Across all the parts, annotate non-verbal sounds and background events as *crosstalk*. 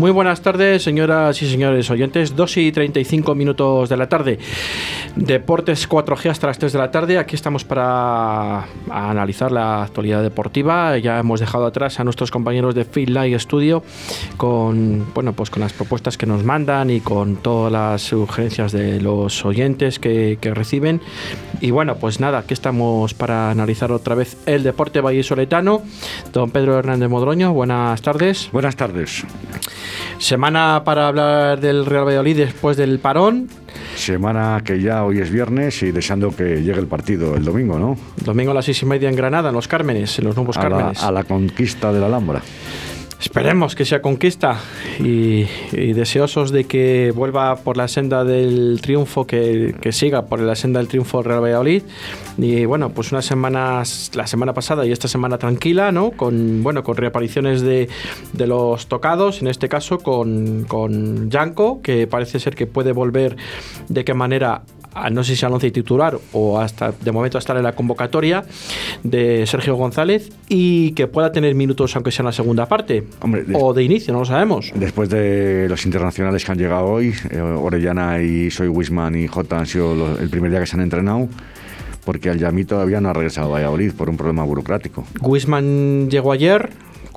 Muy buenas tardes, señoras y señores oyentes. 2 y 35 minutos de la tarde. Deportes 4G hasta las 3 de la tarde. Aquí estamos para analizar la actualidad deportiva. Ya hemos dejado atrás a nuestros compañeros de Field Live Studio con, bueno, pues con las propuestas que nos mandan y con todas las sugerencias de los oyentes que, que reciben. Y bueno, pues nada, aquí estamos para analizar otra vez el deporte vallisoletano. Don Pedro Hernández Modroño, buenas tardes. Buenas tardes. Semana para hablar del Real Valladolid después del parón. Semana que ya hoy es viernes y deseando que llegue el partido el domingo, ¿no? Domingo a las seis y media en Granada, en los Cármenes, en los nuevos a Cármenes. La, a la conquista de la Alhambra. Esperemos que sea conquista y, y, deseosos de que vuelva por la senda del triunfo, que, que, siga por la senda del triunfo Real Valladolid. Y bueno, pues unas semanas, la semana pasada y esta semana tranquila, ¿no? Con, bueno, con reapariciones de, de los tocados, en este caso con, con Yanko, que parece ser que puede volver de qué manera no sé si al once titular o hasta de momento estar en la convocatoria de Sergio González y que pueda tener minutos aunque sea en la segunda parte Hombre, o de inicio, no lo sabemos. Después de los internacionales que han llegado hoy, eh, Orellana y Soy Wisman y J han sido los, el primer día que se han entrenado porque el Yami todavía no ha regresado a Valladolid por un problema burocrático. Wisman llegó ayer,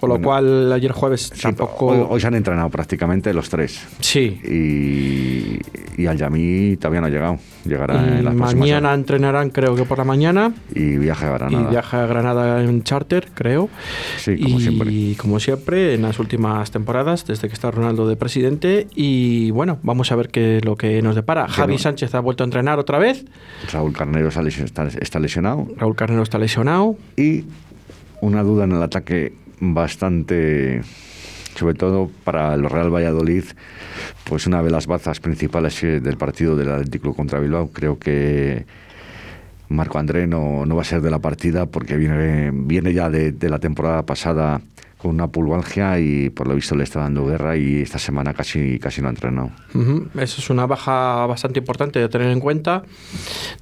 con lo bueno, cual ayer jueves sí, tampoco. Hoy, hoy, se han entrenado prácticamente los tres. Sí. Y, y al Yamí todavía no ha llegado. Llegará y en las Mañana horas. entrenarán, creo que por la mañana. Y viaje a Granada. Y viaje a Granada en charter, creo. Sí, como y, siempre. Y como siempre, en las últimas temporadas, desde que está Ronaldo de presidente. Y bueno, vamos a ver qué lo que nos depara. Javi. Sánchez ha vuelto a entrenar otra vez. Raúl Carnero está lesionado. Raúl Carnero está lesionado. Y una duda en el ataque bastante sobre todo para el Real Valladolid, pues una de las bazas principales del partido del Atlético contra Bilbao. Creo que Marco André no, no va a ser de la partida porque viene, viene ya de la temporada pasada con una pulvalgia y por lo visto le está dando guerra y esta semana casi, casi no ha entrenado. Uh -huh. Eso es una baja bastante importante de tener en cuenta,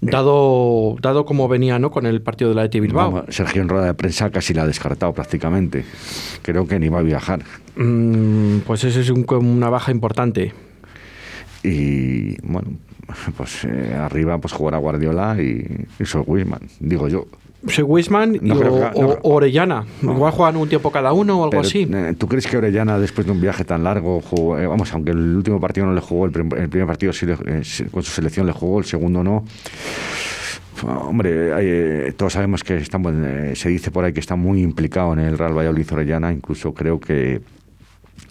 dado, dado como venía ¿no? con el partido de la ET Bilbao. Vamos, Sergio en rueda de prensa casi la ha descartado prácticamente. Creo que ni va a viajar. Mm, pues eso es un, una baja importante. Y bueno, pues eh, arriba pues jugará Guardiola y, y Sol Wisman, digo yo. Soy Wisman No y o, no. o Orellana. Igual juegan un tiempo cada uno o algo Pero, así. eh, ¿Tú crees que Orellana, después de un viaje tan largo, jugó, eh, vamos, aunque el último partido no le jugó, el, prim- el primer partido sí le- eh, sí, con su selección le jugó, el segundo no? Hombre, eh, todos sabemos que está, se dice por ahí que está muy implicado en el Real Valladolid Orellana, incluso creo que,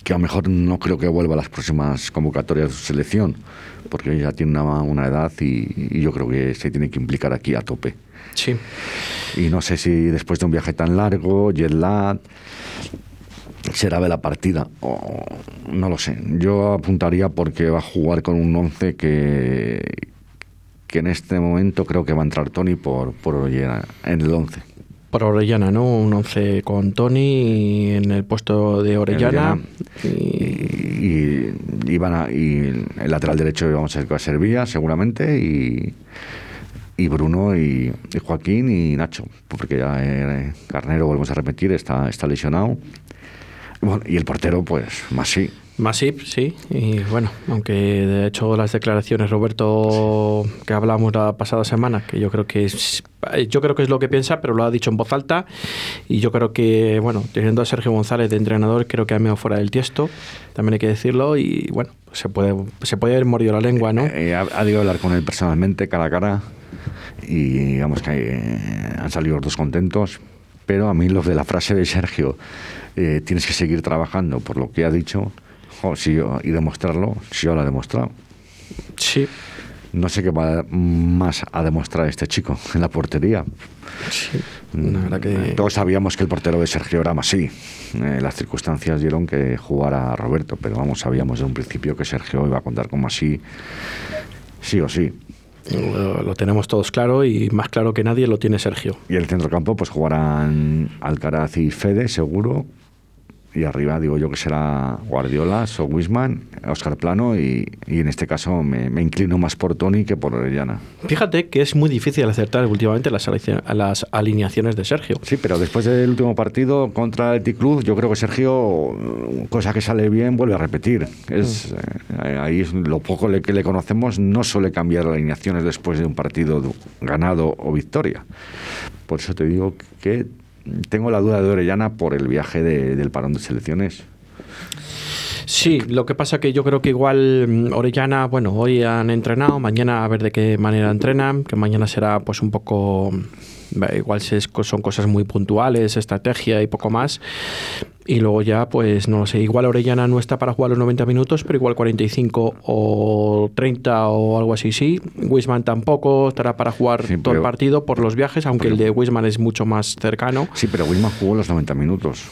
que a lo mejor no creo que vuelva a las próximas convocatorias de su selección, porque ya tiene una, una edad y, y yo creo que se tiene que implicar aquí a tope. Sí. Y no sé si después de un viaje tan largo, jet lag, será de la partida. O, no lo sé. Yo apuntaría porque va a jugar con un 11 que, que en este momento creo que va a entrar Tony por, por Orellana, en el 11. Por Orellana, ¿no? Un 11 con Tony en el puesto de Orellana. Y, y, y van a- y el lateral derecho vamos a que va a ser Villa, seguramente, y, y Bruno y, y Joaquín y Nacho, porque ya eh, Carnero, volvemos a repetir, está, está lesionado. Bueno, y el portero, pues, más sí. Masip, sí. Y bueno, aunque de hecho las declaraciones, Roberto, que hablamos la pasada semana, que yo creo que es, yo creo que es lo que piensa, pero lo ha dicho en voz alta. Y yo creo que, bueno, teniendo a Sergio González de entrenador, creo que ha meado fuera del tiesto, también hay que decirlo. Y bueno, se puede, se puede haber mordido la lengua, ¿no? Eh, ha, ha debido hablar con él personalmente, cara a cara, y digamos que eh, han salido los dos contentos. Pero a mí lo de la frase de Sergio, eh, tienes que seguir trabajando por lo que ha dicho jo, si yo- y demostrarlo, si yo lo he demostrado. Sí. No sé qué va más a demostrar este chico en la portería. sí. La verdad que. Todos sabíamos que el portero de Sergio era así. Eh, las circunstancias dieron que jugara Roberto, pero vamos, sabíamos desde un principio que Sergio iba a contar con Masí, sí o sí. Lo, tenemos todos claro y más claro que nadie lo tiene Sergio. Y el centrocampo, pues jugarán Alcaraz y Fede, seguro. Y arriba digo yo que será Guardiola, So Wisman, Oscar Plano y, y en este caso me, me, inclino más por Tony que por Orellana. Fíjate que es muy difícil acertar últimamente las, las alineaciones de Sergio. Sí, pero después del último partido contra el T-Club, yo creo que Sergio, cosa que sale bien, vuelve a repetir. Es, mm. eh, ahí es lo poco que le conocemos, no suele cambiar alineaciones después de un partido ganado o victoria. Por eso te digo que tengo la duda de Orellana por el viaje del parón de selecciones. Sí, lo que pasa que yo creo que igual mm, Orellana, bueno, hoy han entrenado, mañana a ver de qué manera entrenan, que mañana será pues un poco igual son cosas muy puntuales, estrategia y poco más. Y luego ya, pues no lo sé, igual Orellana no está para jugar los 90 minutos, pero igual 45 o 30 o algo así sí. Wisman tampoco estará para jugar todo el partido por los viajes, aunque el de Wisman es mucho más cercano. Sí, pero Wisman jugó los 90 minutos.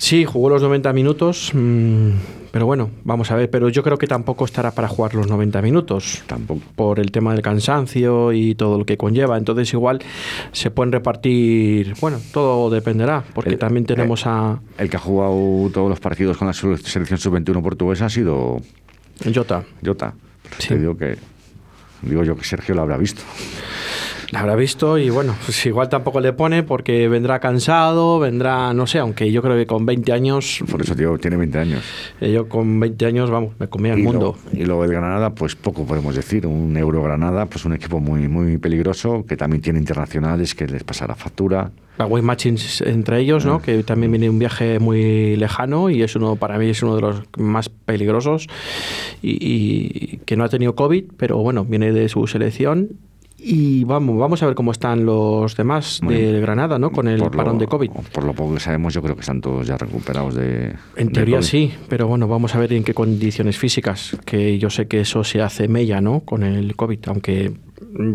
Sí, jugó los 90 minutos, mm, pero bueno, vamos a ver. Pero yo creo que tampoco estará para jugar los 90 minutos. Tampoco. Por el tema del cansancio y todo lo que conlleva. Entonces, igual se pueden repartir. Bueno, todo dependerá, porque también tenemos a. El que ha jugado todos los partidos con la selección sub-21 portuguesa ha sido. Jota. Jota. Sí. digo que. Digo yo que Sergio lo habrá visto. La habrá visto y bueno, pues igual tampoco le pone porque vendrá cansado, vendrá, no sé, aunque yo creo que con 20 años... Por eso, tío, tiene 20 años. Eh, yo con 20 años, vamos, me comía el mundo. y luego el Granada, pues poco podemos decir. Un Euro Granada, pues un equipo muy, muy peligroso, que también tiene internacionales, que les pasa la factura. Way Matchings entre ellos, ¿no? Ah. Que también viene un viaje muy lejano y es uno, para mí es uno de los más peligrosos y, y que no ha tenido COVID, pero bueno, viene de su selección y vamos, vamos a ver cómo están los demás de Granada, ¿no? Con el parón de COVID. Por lo poco que sabemos, yo creo que están todos ya recuperados de. En teoría sí, pero bueno, vamos a ver en qué condiciones físicas, que yo sé que eso se hace mella, ¿no? Con el COVID, aunque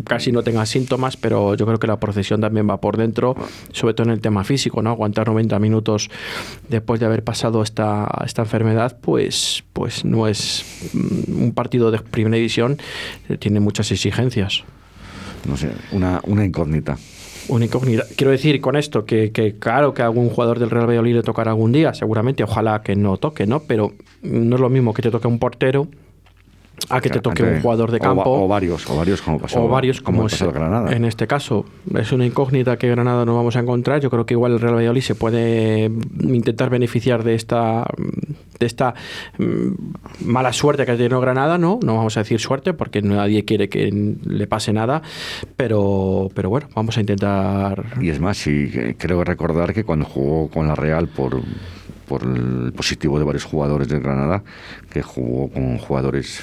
casi no tenga síntomas, pero yo creo que la procesión también va por dentro, sobre todo en el tema físico, ¿no? Aguantar 90 minutos después de haber pasado esta, esta enfermedad, pues, pues no es mm, un partido de primera división, eh, tiene muchas exigencias no sé, una, una incógnita. Una incógnita. Quiero decir con esto que, claro que algún jugador del Real Valladolid le tocará algún día, seguramente, ojalá que no toque, ¿no? Pero no es lo mismo que te toque un portero a que te toque un jugador de campo. O, varios, o varios como pasó, o varios como, Granada. En este caso, es una incógnita que Granada no vamos a encontrar. Yo creo que igual el Real Valladolid se puede intentar beneficiar de esta de esta mm, mala suerte que ha tenido Granada, ¿no? No vamos a decir suerte porque nadie quiere que le pase nada, pero, pero bueno, vamos a intentar... Y es más, sí, creo recordar que cuando jugó con la Real por por el positivo de varios jugadores de Granada, que jugó con jugadores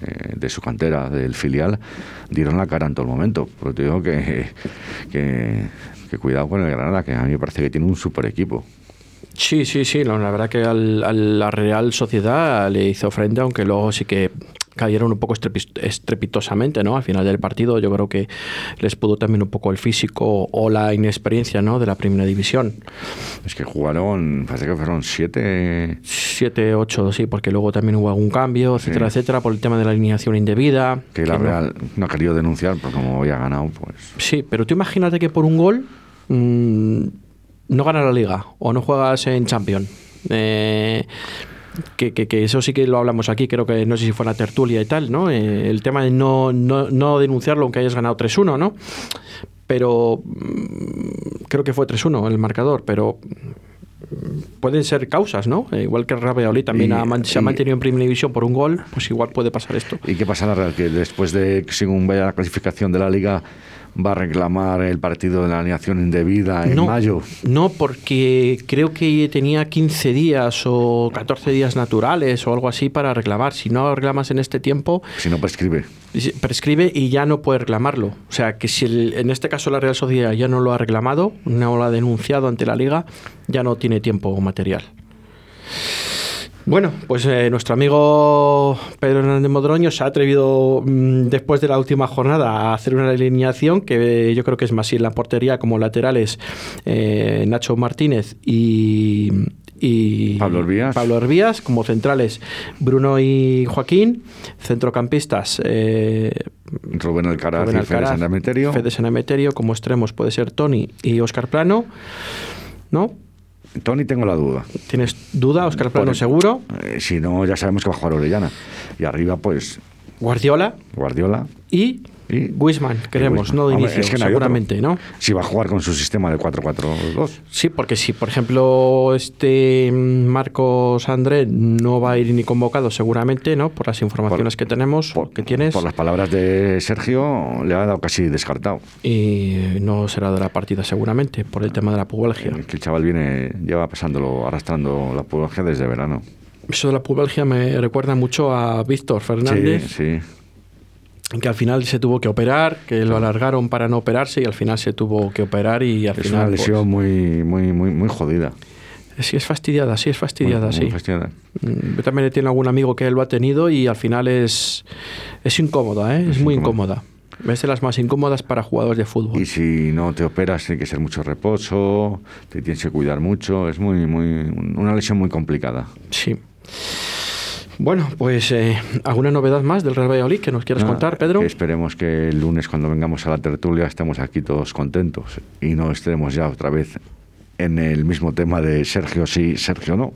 eh, de su cantera, del filial, dieron la cara en todo el momento. Pero te digo que, que, cuidado con el Granada, que a mí me parece que tiene un super equipo. Sí, sí, sí. La verdad que a la Real Sociedad le hizo frente, aunque luego sí que cayeron un poco estrepitosamente, ¿no? Al final del partido yo creo que les pudo también un poco el físico o la inexperiencia, ¿no? De la primera división. Es que jugaron, parece que fueron siete... Siete, ocho, sí, porque luego también hubo algún cambio, etcétera, etcétera, por el tema de la alineación indebida. Que la Real no, ha querido denunciar, porque como había ganado, pues... Sí, pero tú imagínate que por un gol mmm, no gana la Liga o no juegas en Champions. Eh, que, que, eso sí que lo hablamos aquí, creo que no sé si fue una tertulia y tal, ¿no? Eh, el tema de no, no, no, denunciarlo aunque hayas ganado 3-1, ¿no? Pero mm, creo que fue 3-1 el marcador, pero mm, pueden ser causas, ¿no? Eh, igual que Valladolid también se ha mantenido en primera división por un gol, pues igual puede pasar esto. ¿Y qué pasa en la Real? Que después de, según vaya la clasificación de la Liga, va a reclamar el partido de la alineación indebida en mayo. No, porque creo que tenía 15 días o 14 días naturales o algo así para reclamar. Si no reclamas en este tiempo... Si no prescribe. Prescribe y ya no puede reclamarlo. O sea, que si en este caso la Real Sociedad ya no lo ha reclamado, no lo ha denunciado ante la liga, ya no tiene tiempo material. Bueno, pues eh, nuestro amigo Pedro Hernández Modroño se ha atrevido mm, después de la última jornada a hacer una alineación que eh, yo creo que es más en la portería como laterales eh, Nacho Martínez y, Pablo Herbías. Pablo como centrales Bruno y Joaquín, centrocampistas Rubén Alcaraz, Rubén Alcaraz y Fede Fede Sanemeterio, como extremos puede ser Tony y Oscar Plano, ¿no? Tony tengo la duda. ¿Tienes duda? Oscar Plano Por- seguro. Eh, si no, ya sabemos que va a jugar Orellana. Y arriba, pues, Guardiola Guardiola. y Y- Griezmann, queremos, Griezmann. no de Hombre, inicio, es que no seguramente. ¿no? Si va a jugar con su sistema de 4-4-2. Sí, porque si, por ejemplo, este mm, Marcos André no va a ir ni convocado, seguramente, ¿no? Por las informaciones que tenemos, que tienes, Por las palabras de Sergio, le ha dado casi descartado. y no será de la partida, seguramente, por el tema de la pubalgia. Eh, Que el chaval viene, lleva pasándolo, arrastrando la pubalgia desde verano. Eso de la pubalgia me recuerda mucho a Víctor Fernández, Sí, sí. Que al final se tuvo que operar, que lo alargaron para no operarse y al final se tuvo que operar y al Es final... una pues, lesión muy, muy, muy, muy jodida. sí, es fastidiada, sí, es fastidiada, Muy- muy sí. fastidiada. Mm, Yo también tengo algún amigo que lo ha tenido y al final es, es incómoda, ¿eh? es, muy incómoda. Es de las más incómodas para jugadores de fútbol. Y si no te operas, tiene que ser mucho reposo, te tienes que cuidar mucho. Es muy, muy, una lesión muy complicada. Sí. Bueno, pues eh, ¿alguna novedad más del Real Valladolid que nos quieras contar, Pedro? que esperemos que el lunes, cuando vengamos a la tertulia, estemos aquí todos contentos y no estemos ya otra vez en el mismo tema de Sergio sí, Sergio no.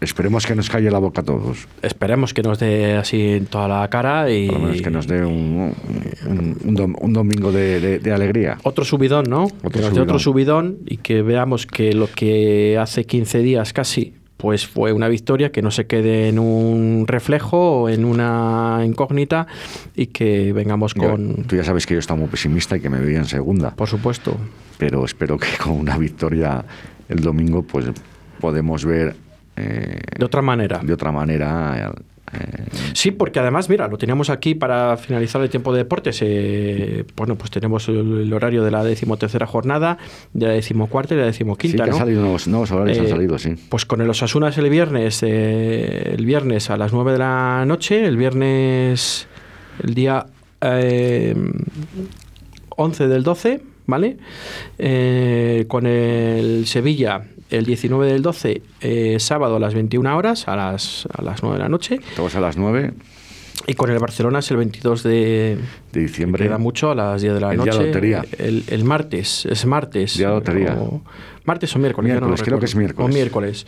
Esperemos que nos calle la boca a todos. Esperemos que nos dé así en toda la cara y Por lo menos que nos dé un, un, un dom- un domingo de, de- de alegría. otro subidón, ¿no? que nos dé otro subidón y que veamos que lo que hace 15 días casi pues fue una victoria, que no se quede en un reflejo o en una incógnita y que vengamos con, Tú ya sabes que yo estaba muy pesimista y que me veía en segunda. por supuesto, pero espero que con una victoria el domingo pues podemos ver eh, de otra manera. de otra manera Sí, porque además, mira, lo teníamos aquí para finalizar el tiempo de deportes. eh, bueno, pues tenemos el, el horario de la decimotercera jornada, de la decimocuarta y la sí decimoquinta, que ¿no? han salido nuevos, nuevos horarios han Eh, salido sí Pues con el Osasuna es el viernes, eh, el viernes a las 9 de la noche, el viernes, el día eh, 11 del 12, ¿vale? Eh, con el Sevilla el 19 del 12, eh, sábado a las 21 horas, a las, a las 9 de la noche. todos a las 9 Y con el Barcelona es el 22 de de diciembre Queda mucho a las 10 de la El día noche. de lotería. El, el martes, es martes. Día de lotería. O- martes o miércoles. ya no Miércoles, creo que es miércoles. O miércoles.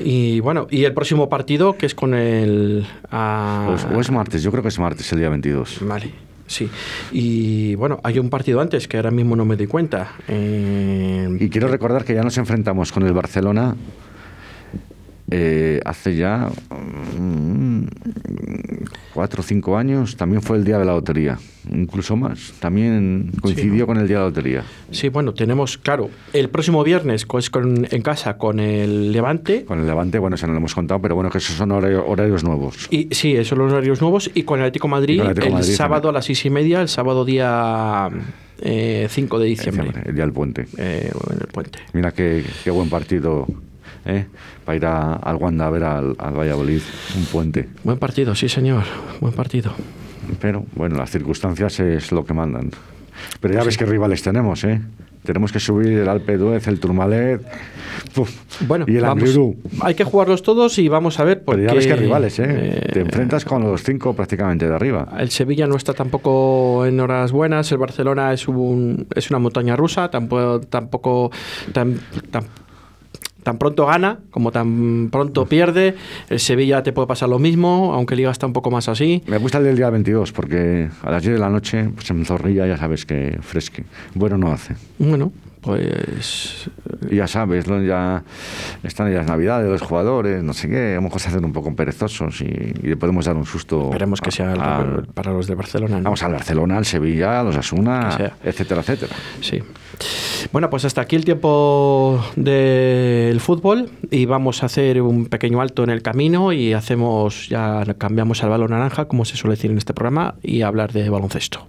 Y bueno, y el próximo partido que es con el. ah, o, es, o es martes yo creo que es martes el día 22 Vale, sí. Y bueno, hay un partido antes que ahora mismo no me di cuenta. Y quiero recordar que ya nos enfrentamos con el Barcelona eh, hace ya mm, cuatro o cinco años también fue el día de la lotería incluso más también coincidió con el día de la lotería sí, bueno, tenemos, claro, el próximo viernes es con- en casa con el Levante. Con el Levante, bueno, eso no lo hemos contado, pero bueno, que esos son horario- horarios nuevos. Y sí, esos son los horarios nuevos. Y con el Atlético Madrid, el Atlético de el Madrid sábado también. a las seis y media, el sábado día eh, 5 de diciembre. El día del puente. eh, en el puente. Mira qué, qué buen partido ¿eh? para ir a- al Wanda a ver al, al Valladolid, un puente. Buen partido, sí, señor. Buen partido. Pero bueno, las circunstancias es lo que mandan. Pero ya ves qué rivales tenemos, ¿eh? Tenemos que subir el Alpe d'Huez, el Tourmalet uf, Bueno, y el vamos. Hay que jugarlos todos y vamos a ver. Pero Porque, ya ves qué rivales, ¿eh? eh, Te enfrentas con los cinco prácticamente de arriba. El Sevilla no está tampoco en horas buenas. El Barcelona es un es una montaña rusa. Tampoco tampoco tan pronto gana como tan pronto pierde. El Sevilla te puede pasar lo mismo, aunque Liga está un poco más así. Me gusta el del día 22 porque a las 10 de la noche, pues en Zorrilla ya sabes que fresque. Bueno, no hace. Bueno, pues ya sabes, ¿no? ya están ya las navidades, los jugadores, no sé qué, a lo mejor se hacen un poco perezosos y, y le podemos dar un susto. esperemos que sea a- algo al- para los de Barcelona. ¿no? vamos al Barcelona, al Sevilla, a los Asuna, etcétera, etcétera. Sí. Bueno, pues hasta aquí el tiempo del fútbol y vamos a hacer un pequeño alto en el camino y hacemos ya cambiamos al balón naranja, como se suele decir en este programa, y hablar de baloncesto.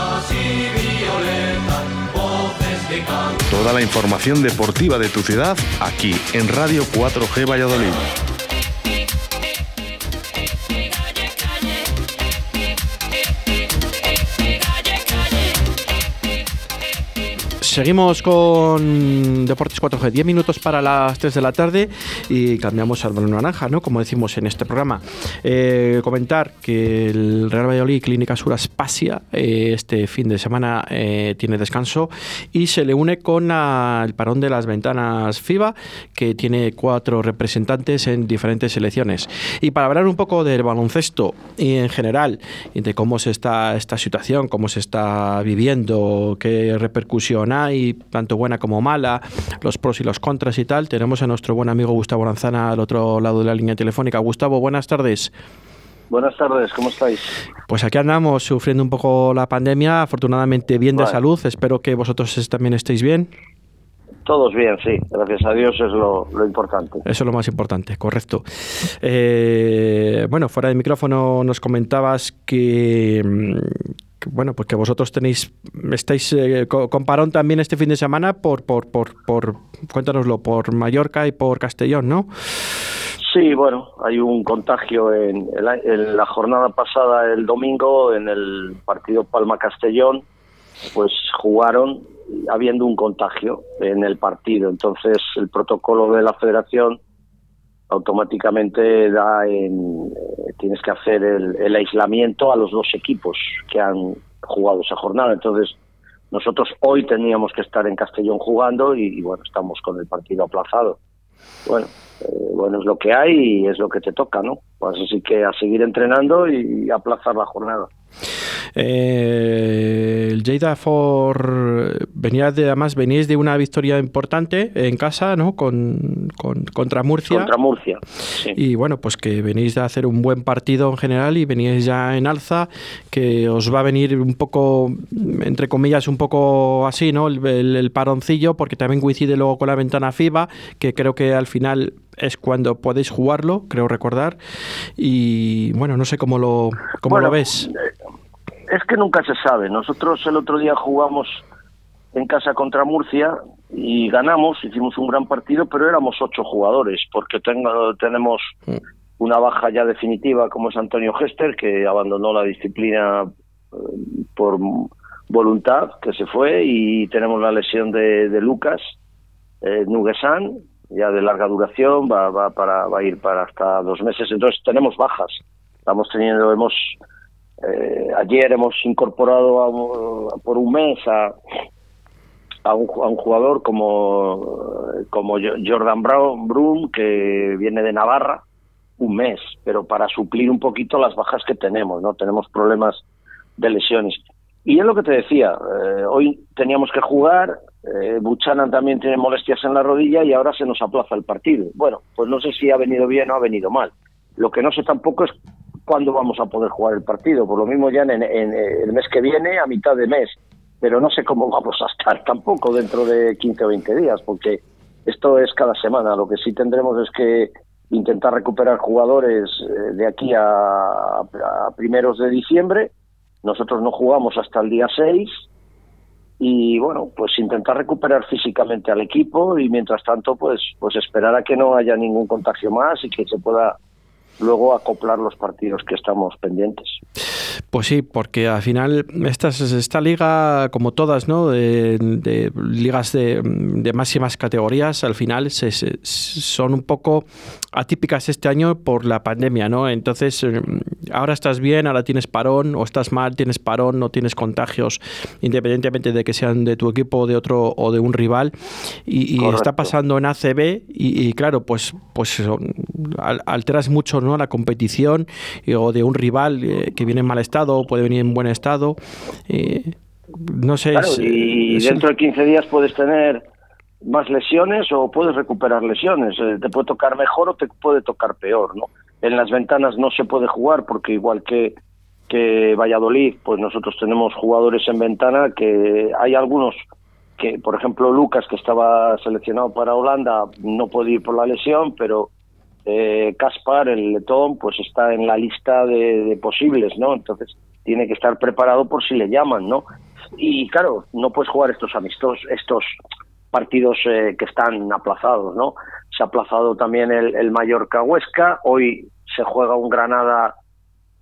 Toda la información deportiva de tu ciudad aquí en Radio 4G Valladolid. Seguimos con Deportes 4G, 10 minutos para las 3 de la tarde y cambiamos al balón naranja, ¿no? Como decimos en este programa. Eh, comentar que el Real Valladolid Clínica Sur Aspasia eh, este fin de semana eh, tiene descanso y se le une con la- el parón de las ventanas FIBA, que tiene cuatro representantes en diferentes selecciones. Y para hablar un poco del baloncesto y en general, y de cómo se está esta situación, cómo se está viviendo, qué repercusión hay, tanto buena como mala, los pros y los contras y tal, tenemos a nuestro buen amigo Gustavo Lanzana al otro lado de la línea telefónica. Gustavo, buenas tardes. Buenas tardes, ¿cómo estáis? Pues aquí andamos sufriendo un poco la pandemia, afortunadamente bien de salud, espero que vosotros también estéis bien. Todos bien, sí, gracias a Dios es lo, lo importante. Eso es lo más importante, correcto. Eh, bueno, fuera de micrófono nos comentabas que, bueno, pues que vosotros tenéis, estáis eh, co- con parón también este fin de semana por, por, por, por, cuéntanoslo, por Mallorca y por Castellón, ¿no? Sí, bueno, hay un contagio en, el en la jornada pasada, el domingo, en el partido Palma-Castellón, pues jugaron habiendo un contagio en el partido. Entonces, el protocolo de la federación automáticamente da en, eh, tienes que hacer el, el aislamiento a los dos equipos que han jugado esa jornada. Entonces, nosotros hoy teníamos que estar en Castellón jugando y, bueno, estamos con el partido aplazado. Bueno, eh, bueno, es lo que hay y es lo que te toca, ¿no? Pues así que a seguir entrenando y aplazar la jornada. Eh, el Lleida for venía de además veníais de una victoria importante en casa, ¿no? Con, con- contra Murcia. Contra Murcia. sí. Y bueno, pues que venís de hacer un buen partido en general y veníais ya en alza, que os va a venir un poco, entre comillas, un poco así, ¿no? El, el- el paroncillo, porque también coincide luego con la ventana FIBA, que creo que al final es cuando podéis jugarlo, creo recordar. Y bueno, no sé cómo lo, cómo Bueno, lo ves. Es que nunca se sabe. Nosotros el otro día jugamos en casa contra Murcia y ganamos, hicimos un gran partido, pero éramos ocho jugadores, porque tengo- tenemos una baja ya definitiva como es Antonio Gester, que abandonó la disciplina eh, por voluntad, que se fue, y tenemos la lesión de, de Lucas eh, Nuguesan, ya de larga duración, va, va, para, va a ir para hasta dos meses. Entonces tenemos bajas. Estamos teniendo, hemos eh, ayer hemos incorporado a por un mes a, a, un, a un jugador como, como Jo- Jordan Brown, que viene de Navarra, un mes, pero para suplir un poquito las bajas que tenemos, ¿no? Tenemos problemas de lesiones. Y es lo que te decía, eh, hoy teníamos que jugar, eh, Buchanan también tiene molestias en la rodilla y ahora se nos aplaza el partido. Bueno, pues no sé si ha venido bien o ha venido mal. Lo que no sé tampoco es cuándo vamos a poder jugar el partido. Por lo mismo ya en, en el mes que viene, a mitad de mes. Pero no sé cómo *laughs* vamos a estar tampoco dentro de 15 o 20 días, porque esto es cada semana. Lo que sí tendremos es que intentar recuperar jugadores eh, de aquí a, a primeros de diciembre. Nosotros no jugamos hasta el día 6 y bueno, pues intentar recuperar físicamente al equipo y mientras tanto pues pues esperar a que no haya ningún contagio más y que se pueda luego acoplar los partidos que estamos pendientes. Pues sí, porque al final esta, esta liga, como todas, ¿no? De, de ligas de, de máximas categorías, al final se, se- son un poco atípicas este año por la pandemia, ¿no? Entonces, eh, ahora estás bien, ahora tienes parón, o estás mal, tienes parón, no tienes contagios, independientemente de que sean de tu equipo de otro o de un rival. Y, y está pasando en ACB y, y claro, pues, pues eso, al- alteras mucho ¿no? la competición o de un rival eh, que viene en mal estado o puede venir en buen estado. eh, No sé. Claro, es- y dentro de 15 días puedes tener más lesiones o puedes recuperar lesiones. Eh, te puede tocar mejor o te puede tocar peor, ¿no? En las ventanas no se puede jugar porque igual que que Valladolid, pues nosotros tenemos jugadores en ventana que hay algunos que, por ejemplo, Lucas, que estaba seleccionado para Holanda, no puede ir por la lesión, pero eh, Caspar, el letón, pues está en la lista de, de posibles, ¿no? Entonces tiene que estar preparado por si le llaman, ¿no? Y claro, no puedes jugar estos amistos, estos partidos eh, que están aplazados, ¿no? Se ha aplazado también el, el Mallorca Huesca, hoy se juega un Granada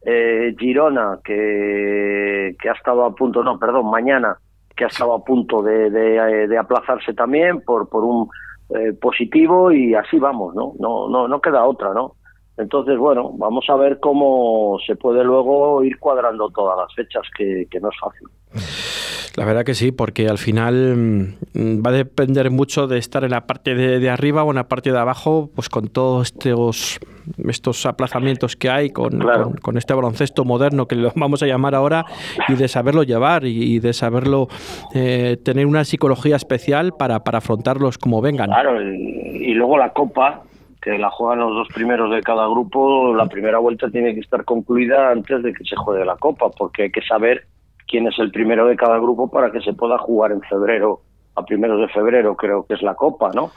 eh, Girona que, que ha estado a punto, no, perdón, mañana que ha estado a punto de, de, eh, de aplazarse también por, por un eh, positivo y así vamos, ¿no? No, no, no queda otra, ¿no? Entonces, bueno, vamos a ver cómo se puede luego ir cuadrando todas las fechas, que, que no es fácil. La verdad que sí, porque al final mm, va a depender mucho de estar en la parte de, de arriba o en la parte de abajo, pues con todos estos, estos aplazamientos que hay, con, Claro. con, con este baloncesto moderno que lo vamos a llamar ahora, y de saberlo llevar y, y de saberlo eh, tener una psicología especial para, para afrontarlos como vengan. Claro, y, y luego la Copa, que la juegan los dos primeros de cada grupo, la primera vuelta tiene que estar concluida antes de que se juegue la Copa, porque hay que saber quién es el primero de cada grupo para que se pueda jugar en febrero, a primeros de febrero creo que es la Copa, ¿no?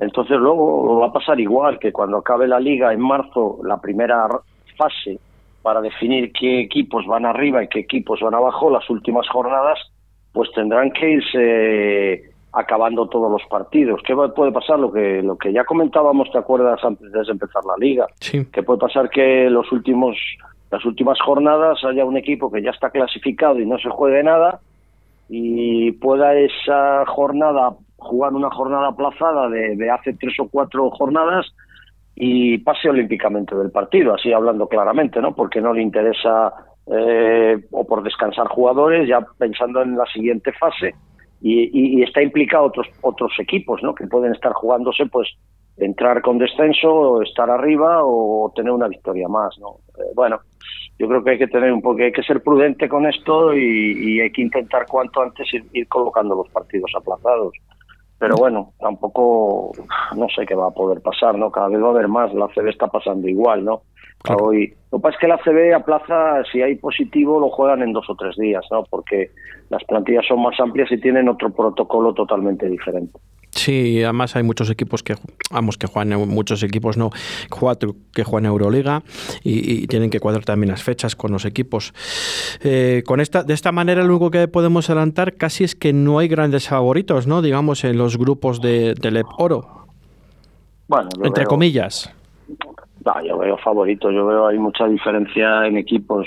Entonces luego va a pasar igual, que cuando acabe la liga en marzo, la primera fase para definir qué equipos van arriba y qué equipos van abajo, las últimas jornadas, pues tendrán que irse acabando todos los partidos. ¿Qué puede pasar? Lo que, lo que ya comentábamos, ¿te acuerdas antes de empezar la liga? Sí. Que puede pasar que los últimos, las últimas jornadas haya un equipo que ya está clasificado y no se juegue nada y pueda esa jornada jugar una jornada aplazada de, de hace tres o cuatro jornadas y pase olímpicamente del partido, así hablando claramente, ¿no? Porque no le interesa eh, o por descansar jugadores, ya pensando en la siguiente fase y, y- y está implicado otros otros equipos, ¿no? Que pueden estar jugándose, pues entrar con descenso, estar arriba o tener una victoria más, ¿no? Eh, bueno, yo creo que hay que tener un poco, hay que ser prudente con esto y, y hay que intentar cuanto antes ir, ir colocando los partidos aplazados. Pero bueno, tampoco no sé qué va a poder pasar, ¿no? Cada vez va a haber más, la CB está pasando igual, ¿no? Hoy, lo que pasa es que la CB aplaza, si hay positivo, lo juegan en dos o tres días, ¿no? Porque las plantillas son más amplias y tienen otro protocolo totalmente diferente. Sí, además hay muchos equipos que, vamos, que juegan, muchos equipos no, cuatro que juegan Euroliga y, y tienen que cuadrar también las fechas con los equipos. Eh, con esta, de esta manera, lo único que podemos adelantar casi es que no hay grandes favoritos, ¿no? Digamos, en los grupos de, del EP Oro, Bueno, entre veo- comillas. No, yo veo favoritos, yo veo hay mucha diferencia en equipos.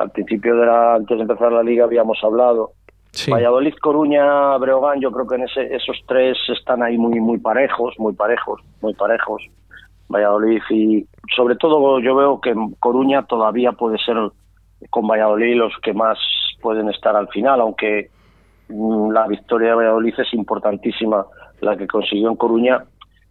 Al principio de la, antes de empezar la liga habíamos hablado. Valladolid, Coruña, Breogán, yo creo que en ese, esos tres están ahí muy muy parejos, muy parejos, muy parejos. Valladolid y sobre todo yo veo que Coruña todavía puede ser con Valladolid los que más pueden estar al final, aunque mm, la victoria de Valladolid es importantísima, la que consiguió en Coruña.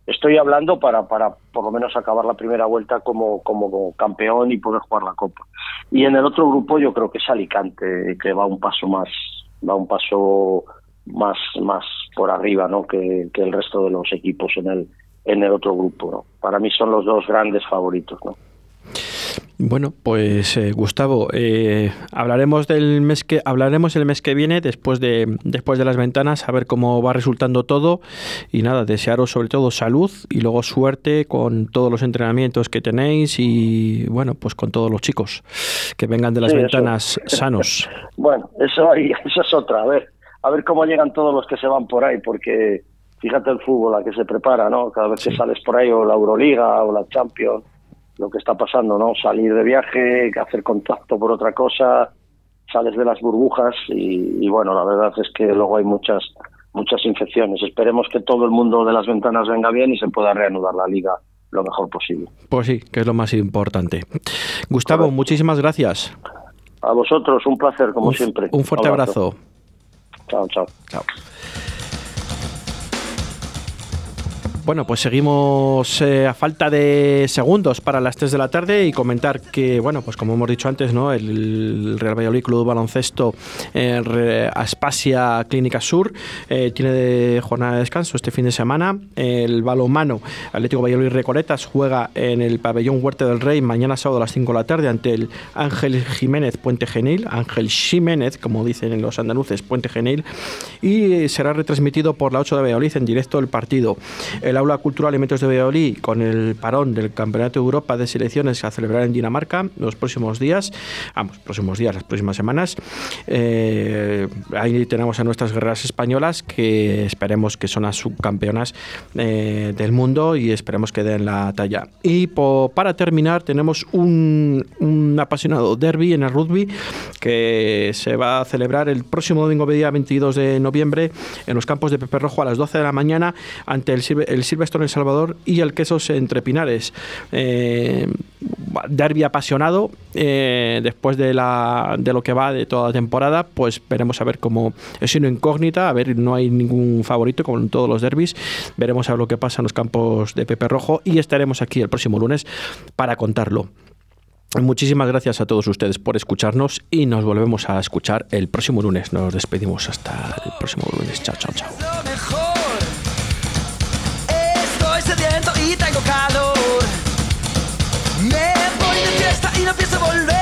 Estoy hablando para, para por lo menos acabar la primera vuelta como, como campeón y poder jugar la Copa. Y en el otro grupo yo creo que es Alicante, que va un paso más, va un paso más, más por arriba ¿no? que, que el resto de los equipos en el, en el otro grupo. ¿no? Para mí son los dos grandes favoritos. ¿no? Bueno, pues eh, Gustavo, eh, hablaremos del mes que hablaremos el mes que viene después de después de las ventanas a ver cómo va resultando todo y nada, desearos sobre todo salud y luego suerte con todos los entrenamientos que tenéis y bueno, pues con todos los chicos que vengan de las Sí, eso. ventanas *laughs* sanos. Bueno, eso, ahí- eso es otra. A ver, a ver cómo llegan todos los que se van por ahí, porque fíjate el fútbol a que se prepara, ¿no? Cada vez que sales por ahí, o la Euroliga o la Champions, lo que está pasando, ¿no? Salir de viaje, hacer contacto por otra cosa, sales de las burbujas y, y bueno, la verdad es que luego hay muchas muchas infecciones. Esperemos que todo el mundo de las ventanas venga bien y se pueda reanudar la liga lo mejor posible. Pues sí, que es lo más importante. Gustavo, Correcto. muchísimas gracias. A vosotros, un placer, como Un- siempre. Un fuerte abrazo. Chao, chao. Chao. Bueno, pues seguimos eh, a falta de segundos para las 3 de la tarde y comentar que, bueno, pues como hemos dicho antes, ¿no? El Real Valladolid Club Baloncesto eh, Aspasia Clínica Sur eh, tiene de jornada de descanso este fin de semana. El balonmano Atlético Valladolid Recoletas juega en el pabellón Huerta del Rey mañana sábado a las 5 de la tarde ante el Ángel Jiménez Puente Genil, Ángel Jiménez, como dicen los andaluces, Puente Genil, y será retransmitido por la 8 de Valladolid en directo el partido. Aula Cultural Alimentos de Valladolid, con el parón del Campeonato de Europa de Selecciones a celebrar en Dinamarca los próximos días, vamos, próximos días, las próximas semanas. Eh, ahí tenemos a nuestras guerreras españolas que esperemos que son las subcampeonas eh, del mundo y esperemos que den la talla. Y para terminar, tenemos un, un apasionado derby en el rugby que se va a celebrar el próximo domingo, día 22 de noviembre, en los campos de Pepe Rojo a las 12 de la mañana ante el, el Silverstone El Salvador y el Quesos entre Pinares. Eh, derby apasionado eh, después de, la, de lo que va de toda la temporada, pues veremos a ver cómo es una incógnita, a ver, no hay ningún favorito como en todos los derbis, veremos a ver lo que pasa en los campos de Pepe Rojo y estaremos aquí el próximo lunes para contarlo. Muchísimas gracias a todos ustedes por escucharnos y nos volvemos a escuchar el próximo lunes. Nos despedimos hasta el próximo lunes. Chao, chao, chao. y traigo calor. Me voy de fiesta y no pienso volver.